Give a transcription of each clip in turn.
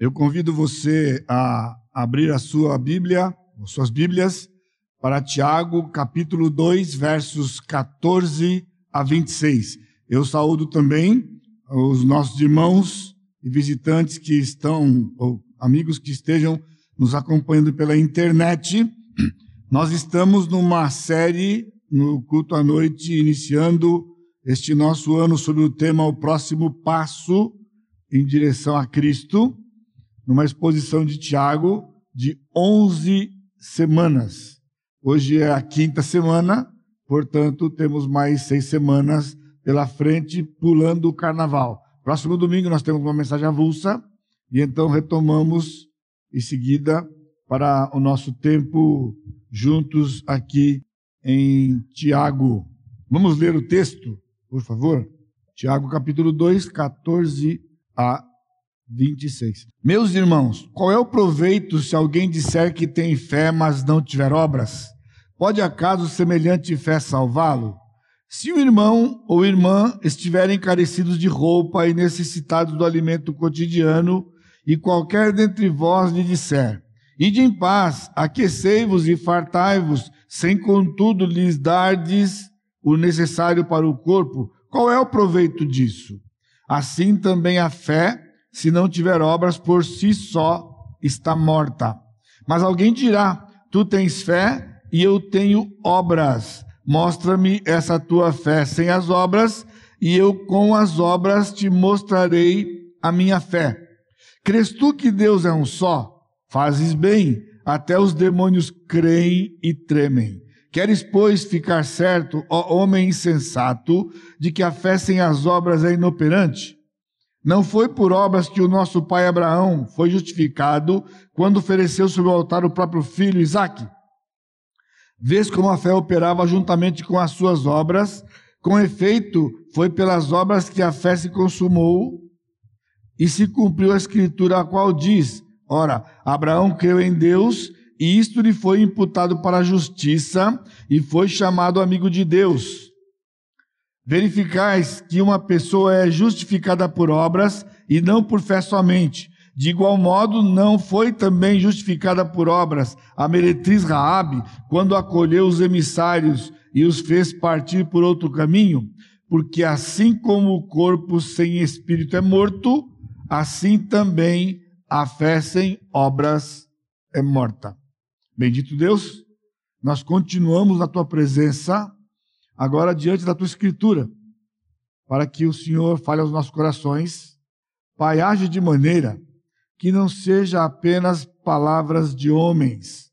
Eu convido você a abrir a sua Bíblia, suas Bíblias, para Tiago, capítulo 2, versos 14 a 26. Eu saúdo também os nossos irmãos e visitantes que estão, ou amigos que estejam nos acompanhando pela internet. Nós estamos numa série no culto à noite, iniciando este nosso ano sobre o tema O Próximo Passo em direção a Cristo numa exposição de Tiago de 11 semanas. Hoje é a quinta semana, portanto, temos mais seis semanas pela frente, pulando o carnaval. Próximo domingo nós temos uma mensagem avulsa, e então retomamos em seguida para o nosso tempo juntos aqui em Tiago. Vamos ler o texto, por favor? Tiago capítulo 2, 14 a 26. Meus irmãos, qual é o proveito se alguém disser que tem fé, mas não tiver obras? Pode acaso semelhante fé salvá-lo? Se o irmão ou irmã estiverem carecidos de roupa e necessitados do alimento cotidiano, e qualquer dentre vós lhe disser: Ide em paz, aquecei-vos e fartai-vos, sem contudo lhes dardes o necessário para o corpo, qual é o proveito disso? Assim também a fé se não tiver obras, por si só está morta. Mas alguém dirá: Tu tens fé e eu tenho obras. Mostra-me essa tua fé sem as obras, e eu com as obras te mostrarei a minha fé. Crês tu que Deus é um só? Fazes bem, até os demônios creem e tremem. Queres, pois, ficar certo, ó homem insensato, de que a fé sem as obras é inoperante? Não foi por obras que o nosso pai Abraão foi justificado quando ofereceu sobre o altar o próprio filho Isaque. Vês como a fé operava juntamente com as suas obras, com efeito, foi pelas obras que a fé se consumou e se cumpriu a escritura a qual diz: Ora, Abraão creu em Deus e isto lhe foi imputado para a justiça e foi chamado amigo de Deus. Verificais que uma pessoa é justificada por obras e não por fé somente. De igual modo, não foi também justificada por obras a meretriz Raabe, quando acolheu os emissários e os fez partir por outro caminho, porque assim como o corpo sem espírito é morto, assim também a fé sem obras é morta. Bendito Deus, nós continuamos na tua presença agora diante da tua escritura, para que o Senhor fale aos nossos corações. Pai, age de maneira que não seja apenas palavras de homens,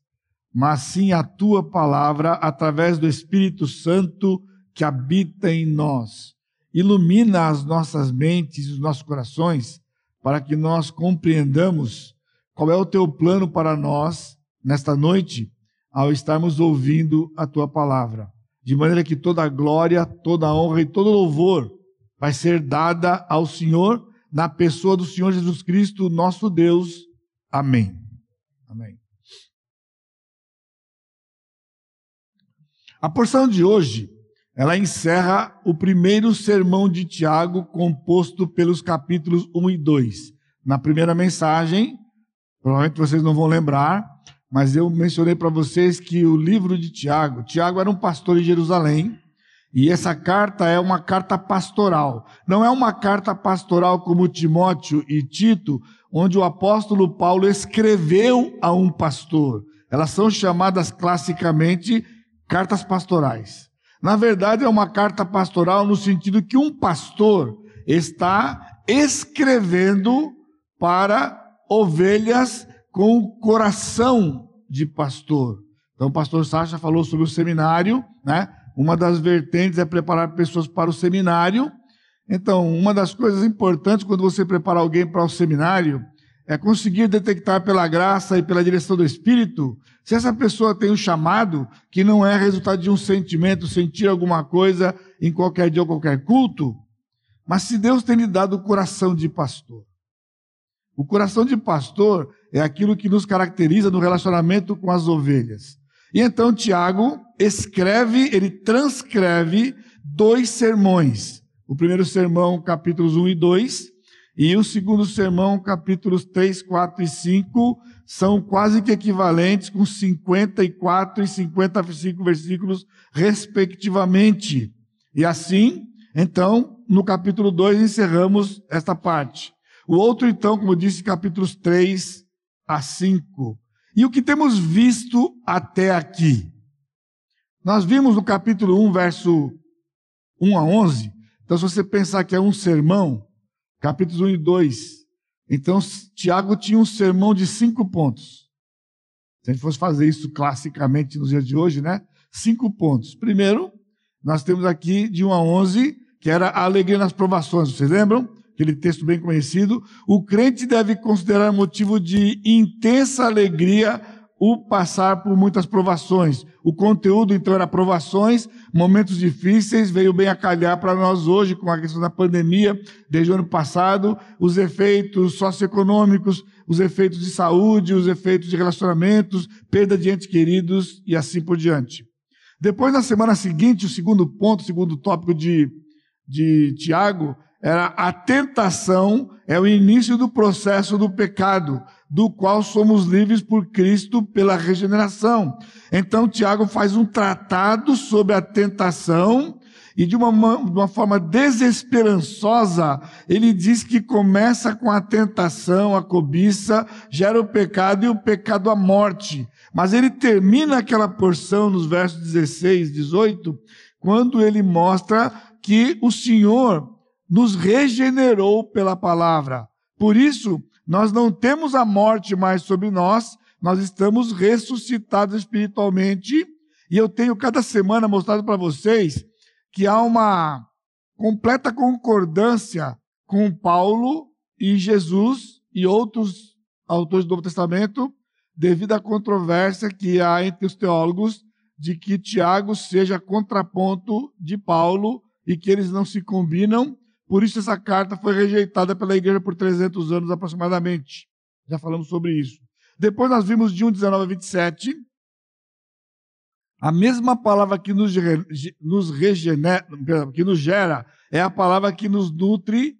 mas sim a tua palavra através do Espírito Santo que habita em nós. Ilumina as nossas mentes e os nossos corações para que nós compreendamos qual é o teu plano para nós nesta noite ao estarmos ouvindo a tua palavra de maneira que toda a glória, toda a honra e todo louvor vai ser dada ao Senhor na pessoa do Senhor Jesus Cristo, nosso Deus. Amém. Amém. A porção de hoje, ela encerra o primeiro sermão de Tiago, composto pelos capítulos 1 e 2. Na primeira mensagem, provavelmente vocês não vão lembrar, mas eu mencionei para vocês que o livro de Tiago, Tiago era um pastor em Jerusalém, e essa carta é uma carta pastoral. Não é uma carta pastoral como Timóteo e Tito, onde o apóstolo Paulo escreveu a um pastor. Elas são chamadas classicamente cartas pastorais. Na verdade, é uma carta pastoral no sentido que um pastor está escrevendo para ovelhas com coração de pastor. Então, o pastor Sacha falou sobre o seminário, né? Uma das vertentes é preparar pessoas para o seminário. Então, uma das coisas importantes quando você prepara alguém para o seminário é conseguir detectar pela graça e pela direção do Espírito se essa pessoa tem um chamado que não é resultado de um sentimento, sentir alguma coisa em qualquer dia ou qualquer culto, mas se Deus tem lhe dado o coração de pastor. O coração de pastor é aquilo que nos caracteriza no relacionamento com as ovelhas. E então Tiago escreve, ele transcreve dois sermões. O primeiro sermão, capítulos 1 e 2, E o segundo sermão, capítulos 3, 4 e 5, são quase que equivalentes, com 54 e 55 versículos, respectivamente. E assim, então, no capítulo 2, encerramos esta parte. O outro, então, como disse, capítulos 3 a 5. E o que temos visto até aqui? Nós vimos no capítulo 1, verso 1 a 11. Então, se você pensar que é um sermão, capítulos 1 e 2. Então, Tiago tinha um sermão de cinco pontos. Se a gente fosse fazer isso classicamente nos dias de hoje, né? Cinco pontos. Primeiro, nós temos aqui de 1 a 11, que era a alegria nas provações. Vocês lembram? Aquele texto bem conhecido. O crente deve considerar motivo de intensa alegria o passar por muitas provações. O conteúdo, então, era provações, momentos difíceis, veio bem a calhar para nós hoje, com a questão da pandemia, desde o ano passado, os efeitos socioeconômicos, os efeitos de saúde, os efeitos de relacionamentos, perda de entes queridos e assim por diante. Depois, na semana seguinte, o segundo ponto, o segundo tópico de, de Tiago, era a tentação, é o início do processo do pecado do qual somos livres por Cristo pela regeneração. Então, Tiago faz um tratado sobre a tentação e de uma, de uma forma desesperançosa, ele diz que começa com a tentação, a cobiça, gera o pecado e o pecado a morte. Mas ele termina aquela porção nos versos 16, 18, quando ele mostra que o Senhor nos regenerou pela palavra. Por isso, nós não temos a morte mais sobre nós, nós estamos ressuscitados espiritualmente. E eu tenho cada semana mostrado para vocês que há uma completa concordância com Paulo e Jesus e outros autores do Novo Testamento, devido à controvérsia que há entre os teólogos de que Tiago seja contraponto de Paulo e que eles não se combinam por isso essa carta foi rejeitada pela igreja por 300 anos aproximadamente. Já falamos sobre isso. Depois nós vimos de 1, 19 a 27, a mesma palavra que nos, nos regenera, que nos gera, é a palavra que nos nutre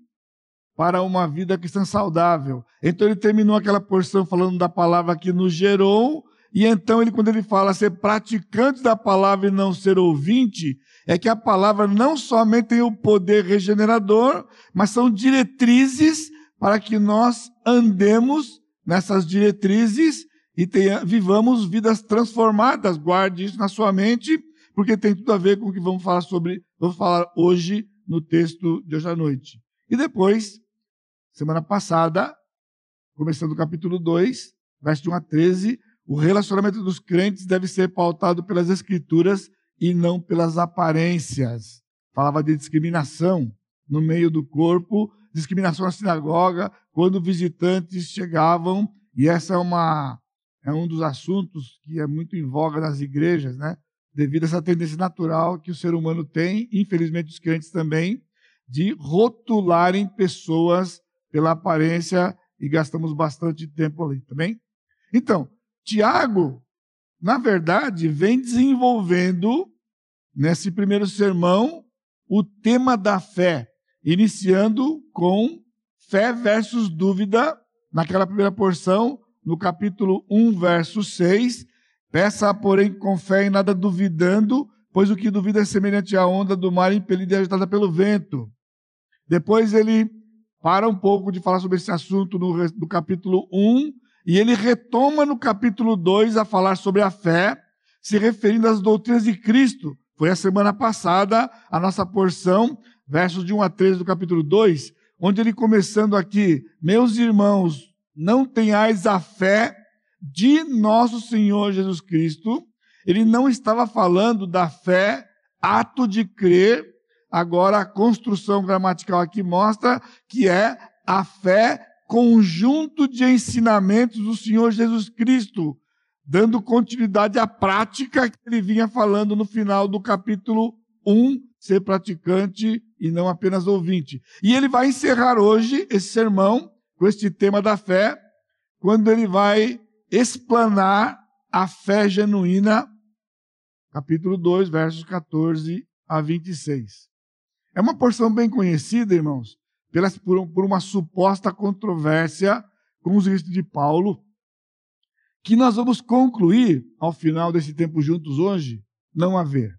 para uma vida cristã saudável. Então ele terminou aquela porção falando da palavra que nos gerou, e então ele quando ele fala ser praticante da palavra e não ser ouvinte, é que a palavra não somente tem o poder regenerador, mas são diretrizes para que nós andemos nessas diretrizes e tenha, vivamos vidas transformadas. Guarde isso na sua mente, porque tem tudo a ver com o que vamos falar sobre, vamos falar hoje no texto de hoje à noite. E depois, semana passada, começando o capítulo 2, verso 1 a 13, o relacionamento dos crentes deve ser pautado pelas escrituras e não pelas aparências. Falava de discriminação no meio do corpo, discriminação na sinagoga, quando visitantes chegavam, e essa é uma é um dos assuntos que é muito em voga nas igrejas, né? Devido a essa tendência natural que o ser humano tem, infelizmente os crentes também, de rotularem pessoas pela aparência e gastamos bastante tempo ali, também. Tá então, Tiago na verdade, vem desenvolvendo, nesse primeiro sermão, o tema da fé, iniciando com fé versus dúvida, naquela primeira porção, no capítulo 1, verso 6. Peça, porém, com fé e nada duvidando, pois o que duvida é semelhante à onda do mar impelida e agitada pelo vento. Depois ele para um pouco de falar sobre esse assunto no, no capítulo 1 e ele retoma no capítulo 2 a falar sobre a fé, se referindo às doutrinas de Cristo. Foi a semana passada a nossa porção, versos de 1 a 13 do capítulo 2, onde ele começando aqui, meus irmãos, não tenhais a fé de nosso Senhor Jesus Cristo. Ele não estava falando da fé, ato de crer. Agora a construção gramatical aqui mostra que é a fé conjunto de ensinamentos do Senhor Jesus Cristo, dando continuidade à prática que ele vinha falando no final do capítulo 1, ser praticante e não apenas ouvinte. E ele vai encerrar hoje esse sermão com este tema da fé, quando ele vai explanar a fé genuína, capítulo 2, versos 14 a 26. É uma porção bem conhecida, irmãos, por, por uma suposta controvérsia com os escritos de Paulo, que nós vamos concluir ao final desse tempo juntos hoje, não haver.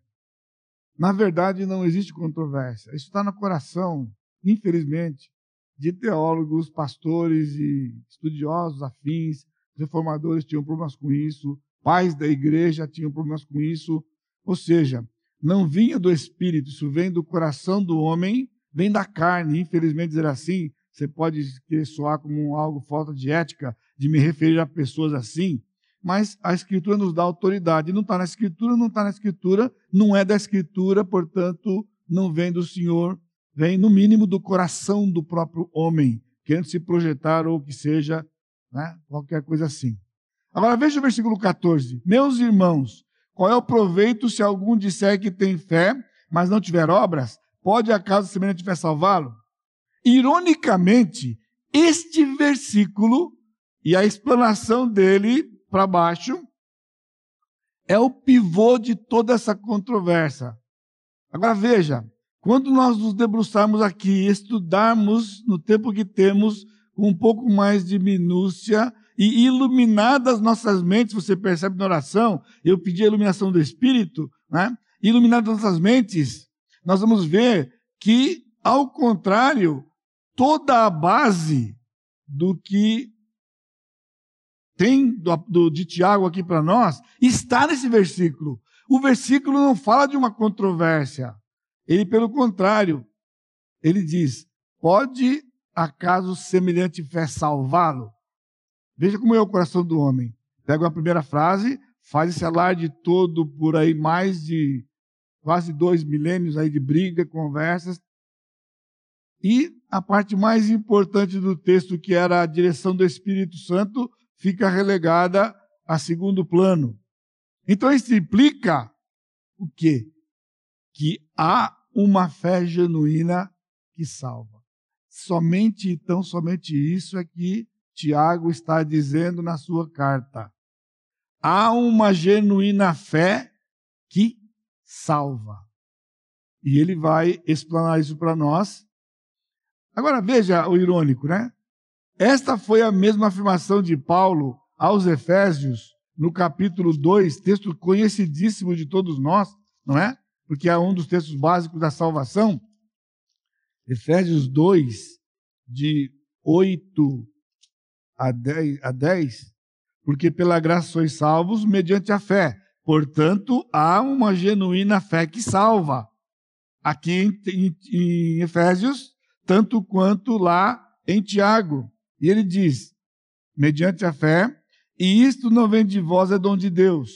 Na verdade, não existe controvérsia. Isso está no coração, infelizmente, de teólogos, pastores e estudiosos afins, reformadores tinham problemas com isso, pais da igreja tinham problemas com isso. Ou seja, não vinha do espírito, isso vem do coração do homem, vem da carne. Infelizmente, dizer assim, você pode soar como algo falta de ética, de me referir a pessoas assim, mas a Escritura nos dá autoridade. Não está na Escritura, não está na Escritura, não é da Escritura, portanto, não vem do Senhor, vem no mínimo do coração do próprio homem, querendo se projetar ou que seja, né, qualquer coisa assim. Agora veja o versículo 14. Meus irmãos, qual é o proveito se algum disser que tem fé, mas não tiver obras? Pode acaso semelhante fé salvá-lo? Ironicamente, este versículo e a explanação dele para baixo é o pivô de toda essa controvérsia. Agora veja, quando nós nos debruçarmos aqui, estudarmos no tempo que temos, com um pouco mais de minúcia e iluminadas nossas mentes, você percebe na oração, eu pedi a iluminação do Espírito, né? iluminadas nossas mentes, nós vamos ver que, ao contrário, toda a base do que tem do, do, de Tiago aqui para nós está nesse versículo. O versículo não fala de uma controvérsia. Ele, pelo contrário, ele diz: pode acaso semelhante fé salvá-lo? Veja como é o coração do homem. Pega a primeira frase, faz esse alarde todo por aí, mais de quase dois milênios aí de briga, conversas. E a parte mais importante do texto, que era a direção do Espírito Santo, fica relegada a segundo plano. Então isso implica o quê? Que há uma fé genuína que salva. Somente então, somente isso é que Tiago está dizendo na sua carta. Há uma genuína fé salva. E ele vai explanar isso para nós. Agora veja o irônico, né? Esta foi a mesma afirmação de Paulo aos Efésios, no capítulo 2, texto conhecidíssimo de todos nós, não é? Porque é um dos textos básicos da salvação. Efésios 2, de 8 a 10, a 10 porque pela graça sois salvos mediante a fé. Portanto, há uma genuína fé que salva. Aqui em, em, Efésios, tanto quanto lá em Tiago. E ele diz: mediante a fé, e isto não vem de vós, é dom de Deus,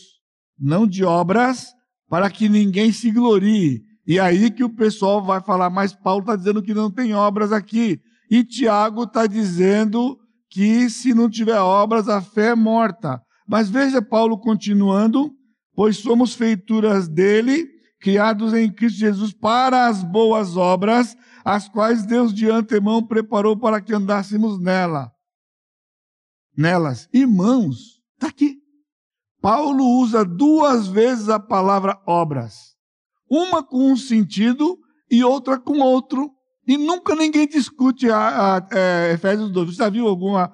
não de obras, para que ninguém se glorie. E aí que o pessoal vai falar, mas Paulo está dizendo que não tem obras aqui. E Tiago está dizendo que se não tiver obras, a fé é morta. Mas veja Paulo continuando, pois somos feituras dele, criados em Cristo Jesus para as boas obras, as quais Deus de antemão preparou para que andássemos nela. Nelas. Irmãos, está aqui. Paulo usa duas vezes a palavra obras. Uma com um sentido e outra com outro. E nunca ninguém discute a, a, é, Efésios 2. Você já viu alguma. O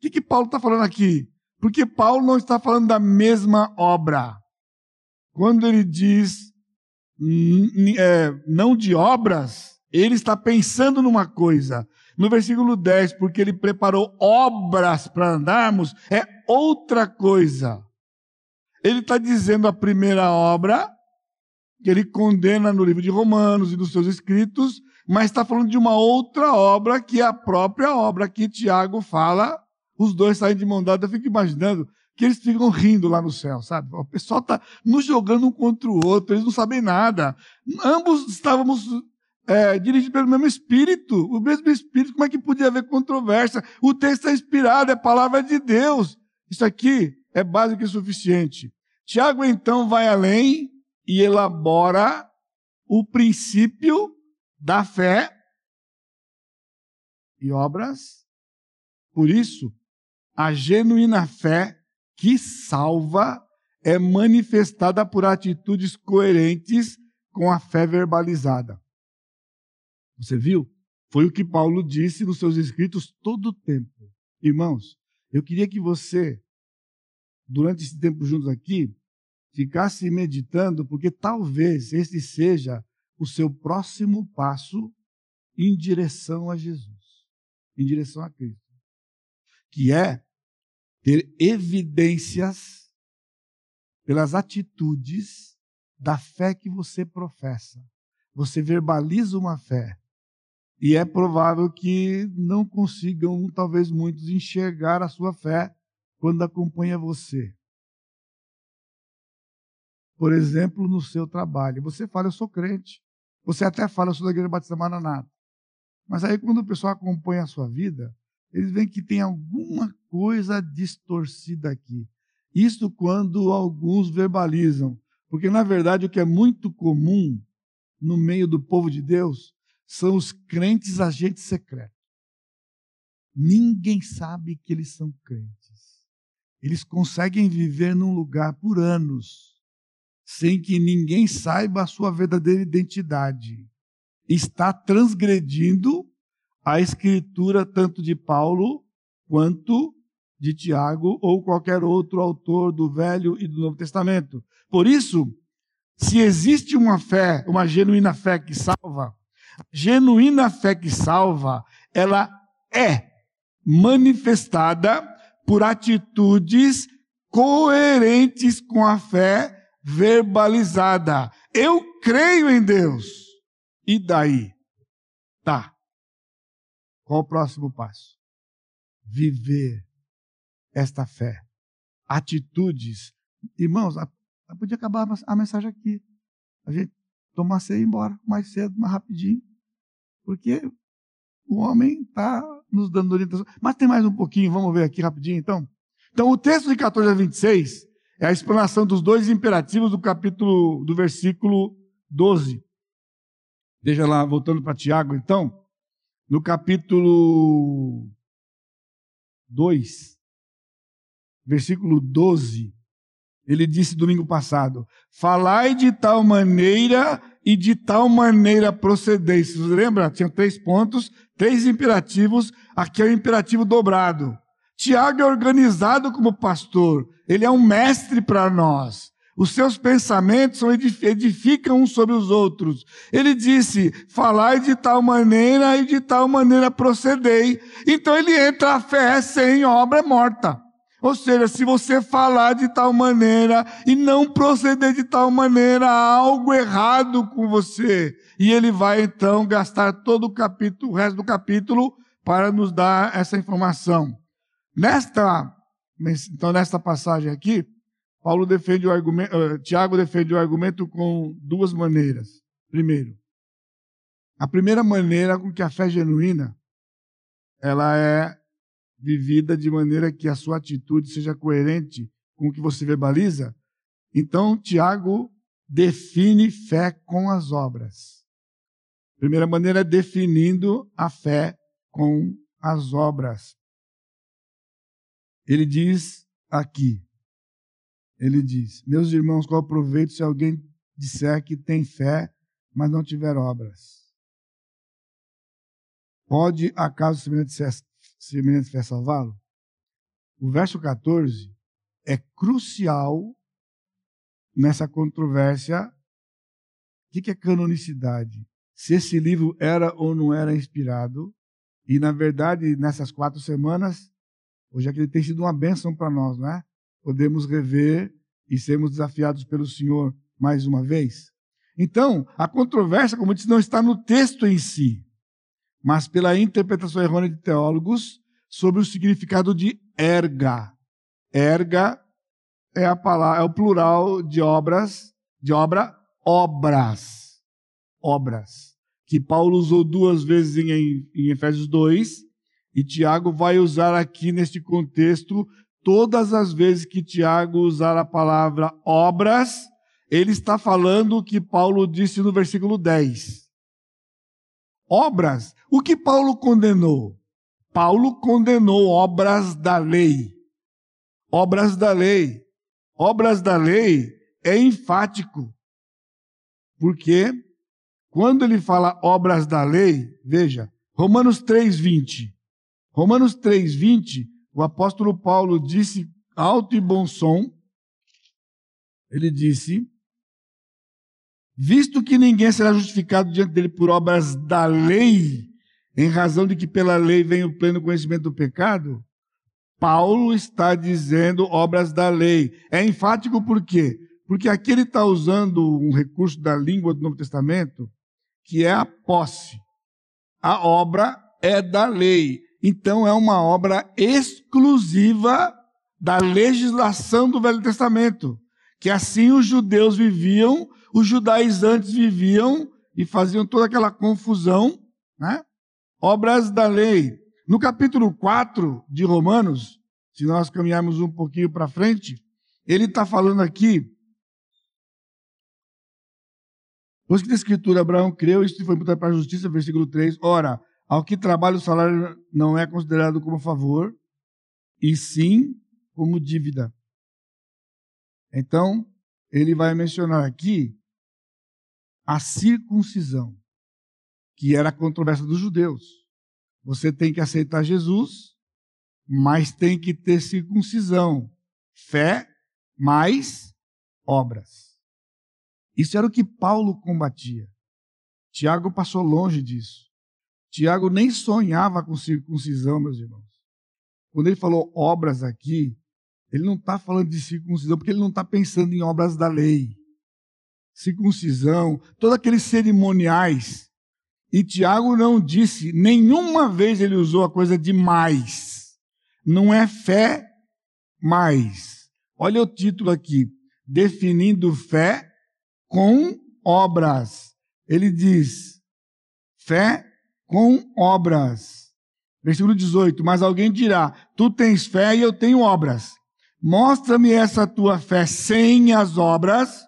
que, que Paulo está falando aqui? Porque Paulo não está falando da mesma obra. Quando ele diz é, não de obras, ele está pensando numa coisa. No versículo 10, porque ele preparou obras para andarmos, é outra coisa. Ele está dizendo a primeira obra, que ele condena no livro de Romanos e nos seus escritos, mas está falando de uma outra obra, que é a própria obra que Tiago fala. Os dois saem de mão dada, eu fico imaginando que eles ficam rindo lá no céu, sabe? O pessoal está nos jogando um contra o outro, eles não sabem nada. Ambos estávamos é, dirigido pelo mesmo Espírito, o mesmo Espírito, como é que podia haver controvérsia? O texto é inspirado, é palavra de Deus. Isso aqui é básico e suficiente. Tiago então vai além e elabora o princípio da fé e obras. Por isso, a genuína fé que salva é manifestada por atitudes coerentes com a fé verbalizada. Você viu? Foi o que Paulo disse nos seus escritos todo o tempo. Irmãos, eu queria que você, durante esse tempo juntos aqui, ficasse meditando, porque talvez esse seja o seu próximo passo em direção a Jesus, em direção a Cristo, que é ter evidências pelas atitudes da fé que você professa. Você verbaliza uma fé. E é provável que não consigam, talvez muitos, enxergar a sua fé quando acompanha você. Por exemplo, no seu trabalho. Você fala, eu sou crente. Você até fala, eu sou da Igreja Batista Maranata. Mas aí, quando o pessoal acompanha a sua vida, eles veem que tem alguma coisa distorcida aqui. Isso quando alguns verbalizam. Porque, na verdade, o que é muito comum no meio do povo de Deus são os crentes agentes secretos. Ninguém sabe que eles são crentes. Eles conseguem viver num lugar por anos sem que ninguém saiba a sua verdadeira identidade. Está transgredindo a escritura tanto de Paulo quanto de Tiago ou qualquer outro autor do Velho e do Novo Testamento. Por isso, se existe uma fé, uma genuína fé que salva, genuína fé que salva, ela é manifestada por atitudes coerentes com a fé verbalizada. Eu creio em Deus. E daí? Tá. Qual o próximo passo? Viver esta fé. Atitudes. Irmãos, podia acabar a mensagem aqui. A gente tomasse e ir embora mais cedo, mais rapidinho. Porque o homem está nos dando orientação. Mas tem mais um pouquinho, vamos ver aqui rapidinho então. Então, o texto de 14 a 26 é a explanação dos dois imperativos do capítulo, do versículo 12. Veja lá, voltando para Tiago, então, no capítulo 2, versículo 12, ele disse domingo passado: Falai de tal maneira e de tal maneira procedeis. Você lembra? Tinha três pontos, três imperativos, aqui é o imperativo dobrado. Tiago é organizado como pastor, ele é um mestre para nós. Os seus pensamentos edificam uns sobre os outros. Ele disse: falai de tal maneira e de tal maneira procedei. Então ele entra a fé sem obra morta. Ou seja, se você falar de tal maneira e não proceder de tal maneira, há algo errado com você. E ele vai então gastar todo o capítulo, o resto do capítulo, para nos dar essa informação. Nesta, então, nesta passagem aqui, Paulo defende o argumento, uh, Tiago defende o argumento com duas maneiras. Primeiro, a primeira maneira com que a fé genuína ela é vivida de maneira que a sua atitude seja coerente com o que você verbaliza. Então, Tiago define fé com as obras. primeira maneira é definindo a fé com as obras. Ele diz aqui, ele diz, meus irmãos, qual proveito se alguém disser que tem fé, mas não tiver obras? Pode acaso semelhante fé, salvá-lo? O verso 14 é crucial nessa controvérsia. O que é canonicidade? Se esse livro era ou não era inspirado, e na verdade, nessas quatro semanas, Hoje aqui tem sido uma bênção para nós, não é? Podemos rever e sermos desafiados pelo Senhor mais uma vez. Então, a controvérsia, como eu disse, não está no texto em si, mas pela interpretação errônea de teólogos sobre o significado de erga. Erga é a palavra, é o plural de obras, de obra, obras. Obras. Que Paulo usou duas vezes em, em Efésios 2 e Tiago vai usar aqui neste contexto, todas as vezes que Tiago usar a palavra obras, ele está falando o que Paulo disse no versículo 10. Obras. O que Paulo condenou? Paulo condenou obras da lei. Obras da lei. Obras da lei é enfático. Porque quando ele fala obras da lei, veja, Romanos 3:20. Romanos 3:20, o apóstolo Paulo disse alto e bom som. Ele disse: Visto que ninguém será justificado diante dele por obras da lei, em razão de que pela lei vem o pleno conhecimento do pecado, Paulo está dizendo obras da lei. É enfático por quê? Porque aqui ele está usando um recurso da língua do Novo Testamento, que é a posse. A obra é da lei. Então é uma obra exclusiva da legislação do Velho Testamento. Que assim os judeus viviam, os judaizantes viviam e faziam toda aquela confusão, né? Obras da lei. No capítulo 4 de Romanos, se nós caminharmos um pouquinho para frente, ele está falando aqui. Pois que da Escritura, Abraão creu, isto foi imputado para a justiça, versículo 3. Ora, ao que trabalha o salário não é considerado como favor, e sim como dívida. Então, ele vai mencionar aqui a circuncisão, que era a controvérsia dos judeus. Você tem que aceitar Jesus, mas tem que ter circuncisão, fé mais obras. Isso era o que Paulo combatia. Tiago passou longe disso. Tiago nem sonhava com circuncisão, meus irmãos. Quando ele falou obras aqui, ele não está falando de circuncisão, porque ele não está pensando em obras da lei. Circuncisão, todos aqueles cerimoniais e Tiago não disse, nenhuma vez ele usou a coisa de mais. Não é fé mais. Olha o título aqui, definindo fé com obras. Ele diz, fé com obras. Versículo 18: Mas alguém dirá: Tu tens fé e eu tenho obras. Mostra-me essa tua fé sem as obras,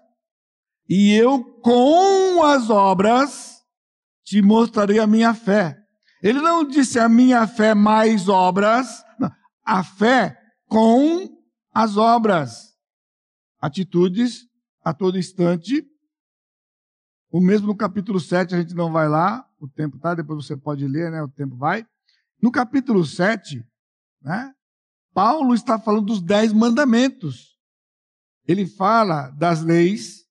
e eu com as obras te mostrarei a minha fé. Ele não disse a minha fé mais obras, não, a fé com as obras. Atitudes a todo instante. O mesmo no capítulo 7, a gente não vai lá, o tempo tá, depois você pode ler, né? O tempo vai. No capítulo 7, né? Paulo está falando dos dez mandamentos. Ele fala das leis.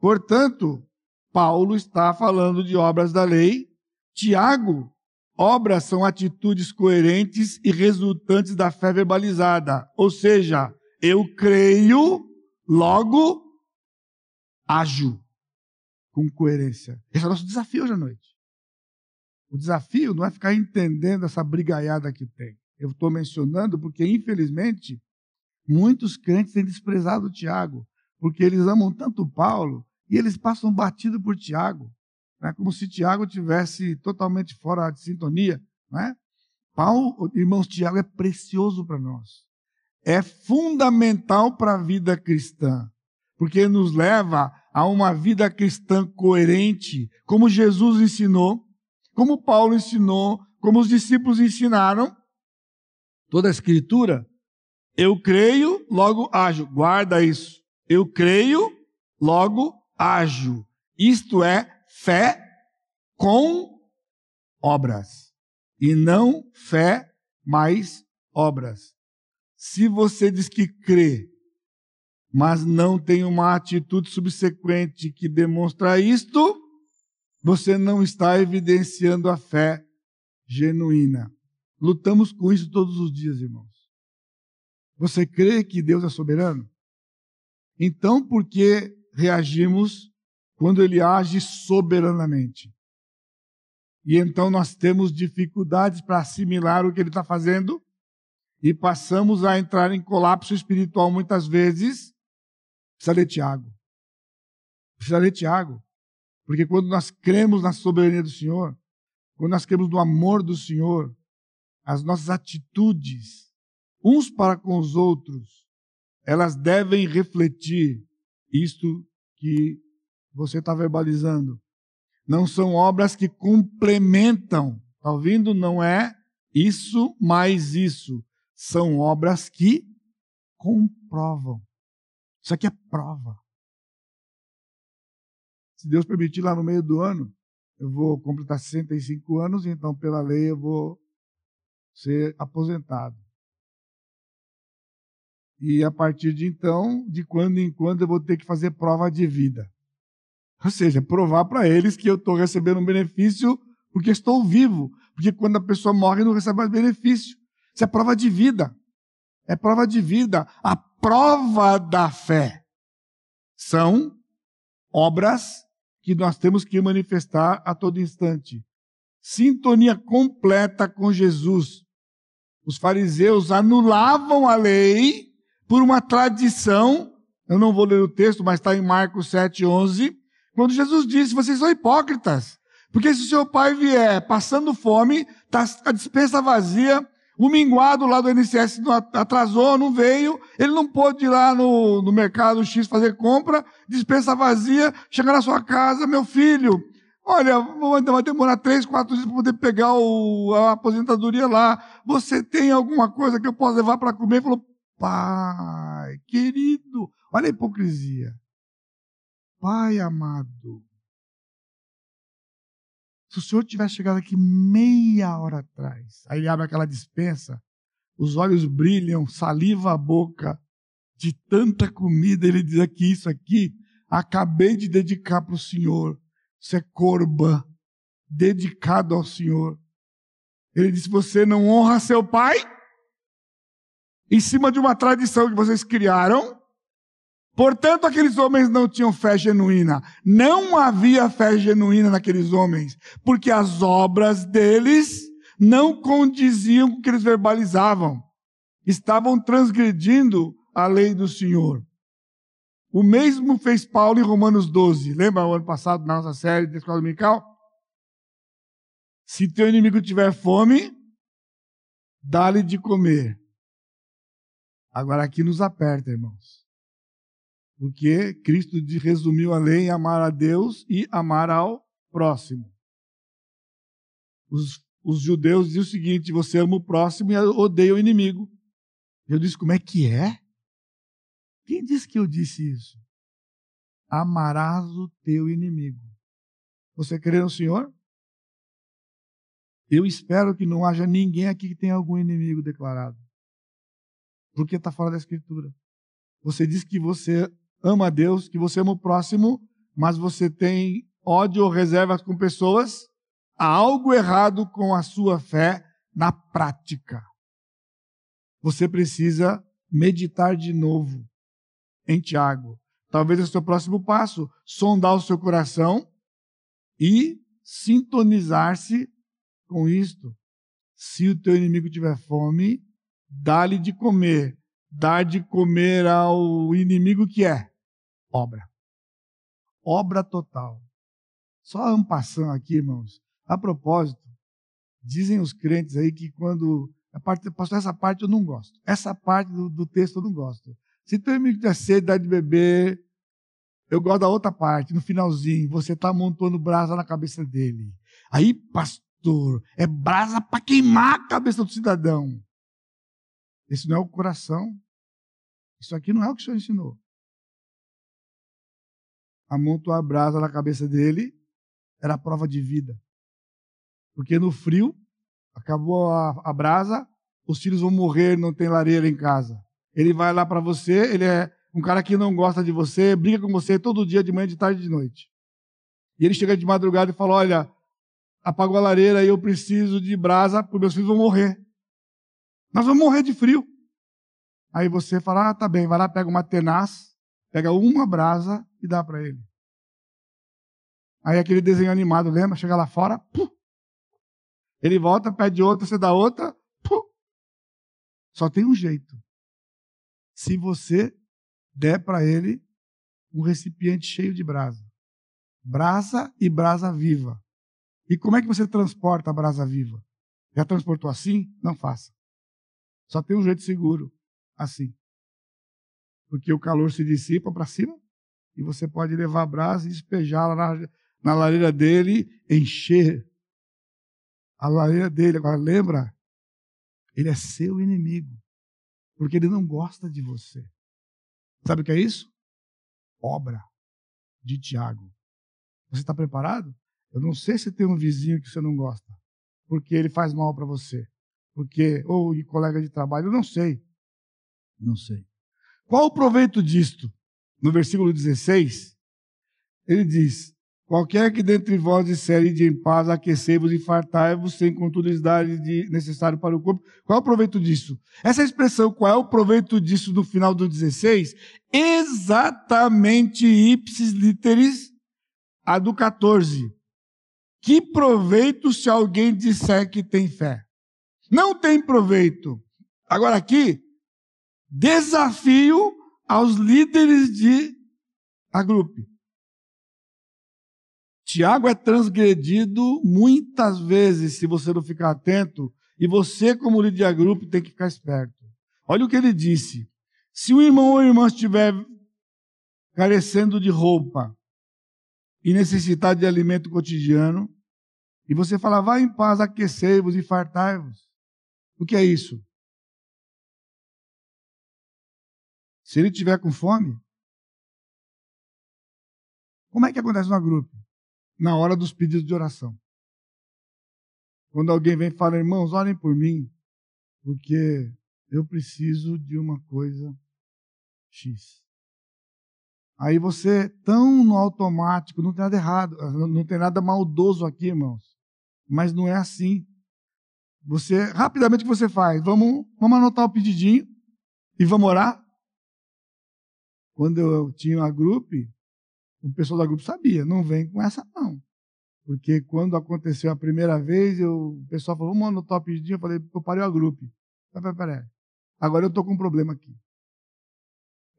Portanto, Paulo está falando de obras da lei. Tiago, obras são atitudes coerentes e resultantes da fé verbalizada. Ou seja, eu creio, logo ajo com coerência. Esse é o nosso desafio hoje à noite. O desafio não é ficar entendendo essa brigaiada que tem. Eu estou mencionando porque, infelizmente, muitos crentes têm desprezado o Tiago, porque eles amam tanto Paulo e eles passam batido por Tiago, né? como se Tiago tivesse totalmente fora de sintonia. Né? Paulo, irmãos, Tiago é precioso para nós. É fundamental para a vida cristã, porque nos leva a uma vida cristã coerente, como Jesus ensinou, como Paulo ensinou, como os discípulos ensinaram. Toda a Escritura, eu creio, logo ajo. Guarda isso. Eu creio, logo ágil. Isto é, fé com obras. E não fé mais obras. Se você diz que crê, mas não tem uma atitude subsequente que demonstra isto, você não está evidenciando a fé genuína. Lutamos com isso todos os dias, irmãos. Você crê que Deus é soberano? Então, por que reagimos quando ele age soberanamente. E então nós temos dificuldades para assimilar o que ele está fazendo e passamos a entrar em colapso espiritual muitas vezes. Precisa ler Tiago. Precisa ler Tiago. Porque quando nós cremos na soberania do Senhor, quando nós cremos no amor do Senhor, as nossas atitudes, uns para com os outros, elas devem refletir isto que você está verbalizando. Não são obras que complementam. Está ouvindo? Não é isso mais isso. São obras que comprovam. Isso aqui é prova. Se Deus permitir, lá no meio do ano, eu vou completar 65 anos, então pela lei eu vou ser aposentado. E a partir de então, de quando em quando, eu vou ter que fazer prova de vida. Ou seja, provar para eles que eu estou recebendo um benefício porque estou vivo. Porque quando a pessoa morre, não recebe mais benefício. Isso é prova de vida. É prova de vida. A prova da fé são obras que nós temos que manifestar a todo instante. Sintonia completa com Jesus. Os fariseus anulavam a lei por uma tradição. Eu não vou ler o texto, mas está em Marcos 7,11. Quando Jesus disse: Vocês são hipócritas. Porque se o seu pai vier passando fome, está a dispensa vazia, o minguado lá do NCS atrasou, não veio, ele não pôde ir lá no, no mercado X fazer compra, dispensa vazia, chegar na sua casa, meu filho, olha, vai demorar três, quatro dias para poder pegar o, a aposentadoria lá. Você tem alguma coisa que eu possa levar para comer? Ele falou, pai, querido, olha a hipocrisia. Pai amado, se o senhor tivesse chegado aqui meia hora atrás, aí ele abre aquela dispensa, os olhos brilham, saliva a boca, de tanta comida, ele diz aqui, isso aqui, acabei de dedicar para o senhor. Isso é corba, dedicado ao senhor. Ele disse: Você não honra seu pai? Em cima de uma tradição que vocês criaram, Portanto, aqueles homens não tinham fé genuína. Não havia fé genuína naqueles homens, porque as obras deles não condiziam com o que eles verbalizavam. Estavam transgredindo a lei do Senhor. O mesmo fez Paulo em Romanos 12. Lembra o ano passado, na nossa série de escola dominical? Se teu inimigo tiver fome, dá-lhe de comer. Agora aqui nos aperta, irmãos. Porque Cristo resumiu a lei em amar a Deus e amar ao próximo. Os, os judeus diziam o seguinte: você ama o próximo e odeia o inimigo. Eu disse: como é que é? Quem disse que eu disse isso? Amarás o teu inimigo. Você crê no Senhor? Eu espero que não haja ninguém aqui que tenha algum inimigo declarado. Porque está fora da Escritura. Você diz que você ama a Deus, que você ama o próximo, mas você tem ódio ou reservas com pessoas, há algo errado com a sua fé na prática. Você precisa meditar de novo em Tiago. Talvez o seu próximo passo, sondar o seu coração e sintonizar-se com isto. Se o teu inimigo tiver fome, dá-lhe de comer dar de comer ao inimigo que é obra. Obra total. Só ampassando aqui, irmãos. A propósito, dizem os crentes aí que quando. A parte, pastor, essa parte eu não gosto. Essa parte do, do texto eu não gosto. Se teu inimigo tiver sede, dá de beber. Eu gosto da outra parte, no finalzinho. Você está montando brasa na cabeça dele. Aí, pastor, é brasa para queimar a cabeça do cidadão. Esse não é o coração. Isso aqui não é o que o Senhor ensinou. Amontoar brasa na cabeça dele era a prova de vida. Porque no frio, acabou a, a brasa, os filhos vão morrer, não tem lareira em casa. Ele vai lá para você, ele é um cara que não gosta de você, briga com você todo dia, de manhã, de tarde e de noite. E ele chega de madrugada e fala: Olha, apagou a lareira e eu preciso de brasa, porque meus filhos vão morrer. Nós vamos morrer de frio. Aí você fala, ah, tá bem, vai lá, pega uma tenaz, pega uma brasa e dá para ele. Aí aquele desenho animado, lembra? Chega lá fora, puh. ele volta, pede outra, você dá outra, puh. só tem um jeito. Se você der para ele um recipiente cheio de brasa. Brasa e brasa viva. E como é que você transporta a brasa viva? Já transportou assim? Não faça. Só tem um jeito seguro, assim. Porque o calor se dissipa para cima e você pode levar a brasa e despejá-la na, na lareira dele, encher a lareira dele. Agora lembra, ele é seu inimigo, porque ele não gosta de você. Sabe o que é isso? Obra de Tiago. Você está preparado? Eu não sei se tem um vizinho que você não gosta, porque ele faz mal para você, porque ou colega de trabalho, eu não sei. Não sei. Qual o proveito disto? No versículo 16, ele diz: Qualquer que dentre vós disser de em paz, aquecei-vos e fartai-vos, sem contudo lhes dar necessário para o corpo. Qual é o proveito disso? Essa expressão, qual é o proveito disso no final do 16? Exatamente ipsis literis a do 14. Que proveito se alguém disser que tem fé? Não tem proveito. Agora aqui, desafio aos líderes de agrupe. Tiago é transgredido muitas vezes se você não ficar atento, e você, como líder de grupo, tem que ficar esperto. Olha o que ele disse: se o irmão ou irmã estiver carecendo de roupa e necessitar de alimento cotidiano, e você fala, vá em paz, aquecei-vos e fartai-vos. O que é isso? Se ele tiver com fome, como é que acontece no grupo? na hora dos pedidos de oração. Quando alguém vem e fala, irmãos, orem por mim, porque eu preciso de uma coisa X. Aí você, tão no automático, não tem nada errado, não tem nada maldoso aqui, irmãos. Mas não é assim. Você, rapidamente, o que você faz? Vamos, vamos anotar o pedidinho e vamos orar? Quando eu tinha uma grupo, o pessoal da grupo sabia, não vem com essa não. Porque quando aconteceu a primeira vez, eu, o pessoal falou, vamos no top de dia, eu falei, eu parei a grupo. Peraí, peraí. Agora eu estou com um problema aqui.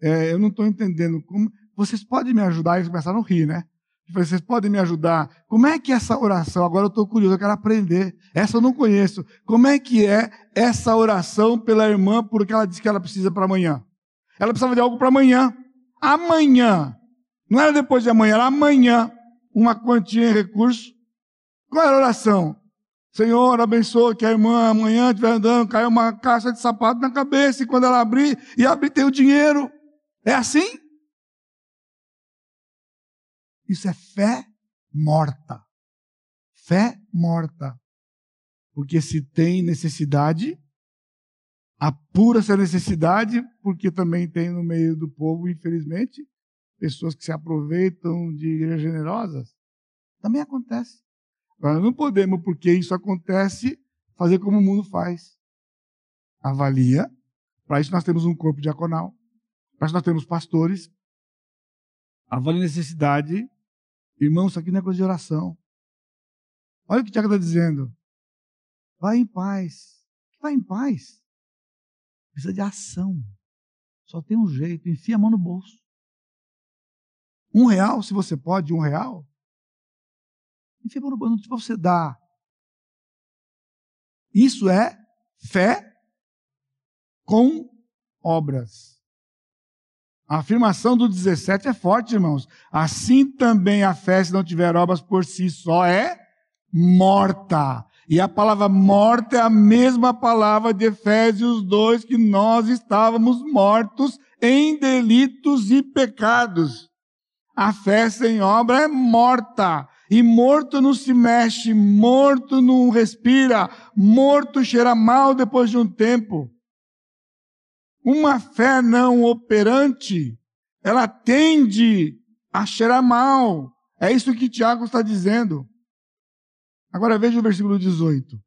É, eu não estou entendendo como. Vocês podem me ajudar? Eles começaram a rir, né? Eu falei, vocês podem me ajudar? Como é que é essa oração? Agora eu estou curioso, eu quero aprender. Essa eu não conheço. Como é que é essa oração pela irmã, porque ela disse que ela precisa para amanhã? Ela precisava de algo para amanhã. Amanhã. Não era depois de amanhã, era amanhã, uma quantia em recurso. Qual era a oração? Senhor, abençoa que a irmã amanhã estiver andando, caiu uma caixa de sapato na cabeça, e quando ela abrir, e abrir tem o dinheiro. É assim? Isso é fé morta. Fé morta. Porque se tem necessidade, apura essa necessidade, porque também tem no meio do povo, infelizmente, pessoas que se aproveitam de igrejas generosas. Também acontece. Agora, não podemos, porque isso acontece, fazer como o mundo faz. Avalia. Para isso nós temos um corpo diaconal. Para isso nós temos pastores. Avalia a necessidade. Irmãos, isso aqui não é coisa de oração. Olha o que o Tiago está dizendo. Vai em paz. Vai em paz. Precisa de ação. Só tem um jeito. Enfia a mão no bolso. Um real, se você pode, um real. Enfim, no banco para você dar. Isso é fé com obras. A afirmação do 17 é forte, irmãos. Assim também a fé, se não tiver obras por si só, é morta. E a palavra morta é a mesma palavra de Efésios 2, que nós estávamos mortos em delitos e pecados. A fé sem obra é morta. E morto não se mexe, morto não respira, morto cheira mal depois de um tempo. Uma fé não operante, ela tende a cheirar mal. É isso que Tiago está dizendo. Agora veja o versículo 18.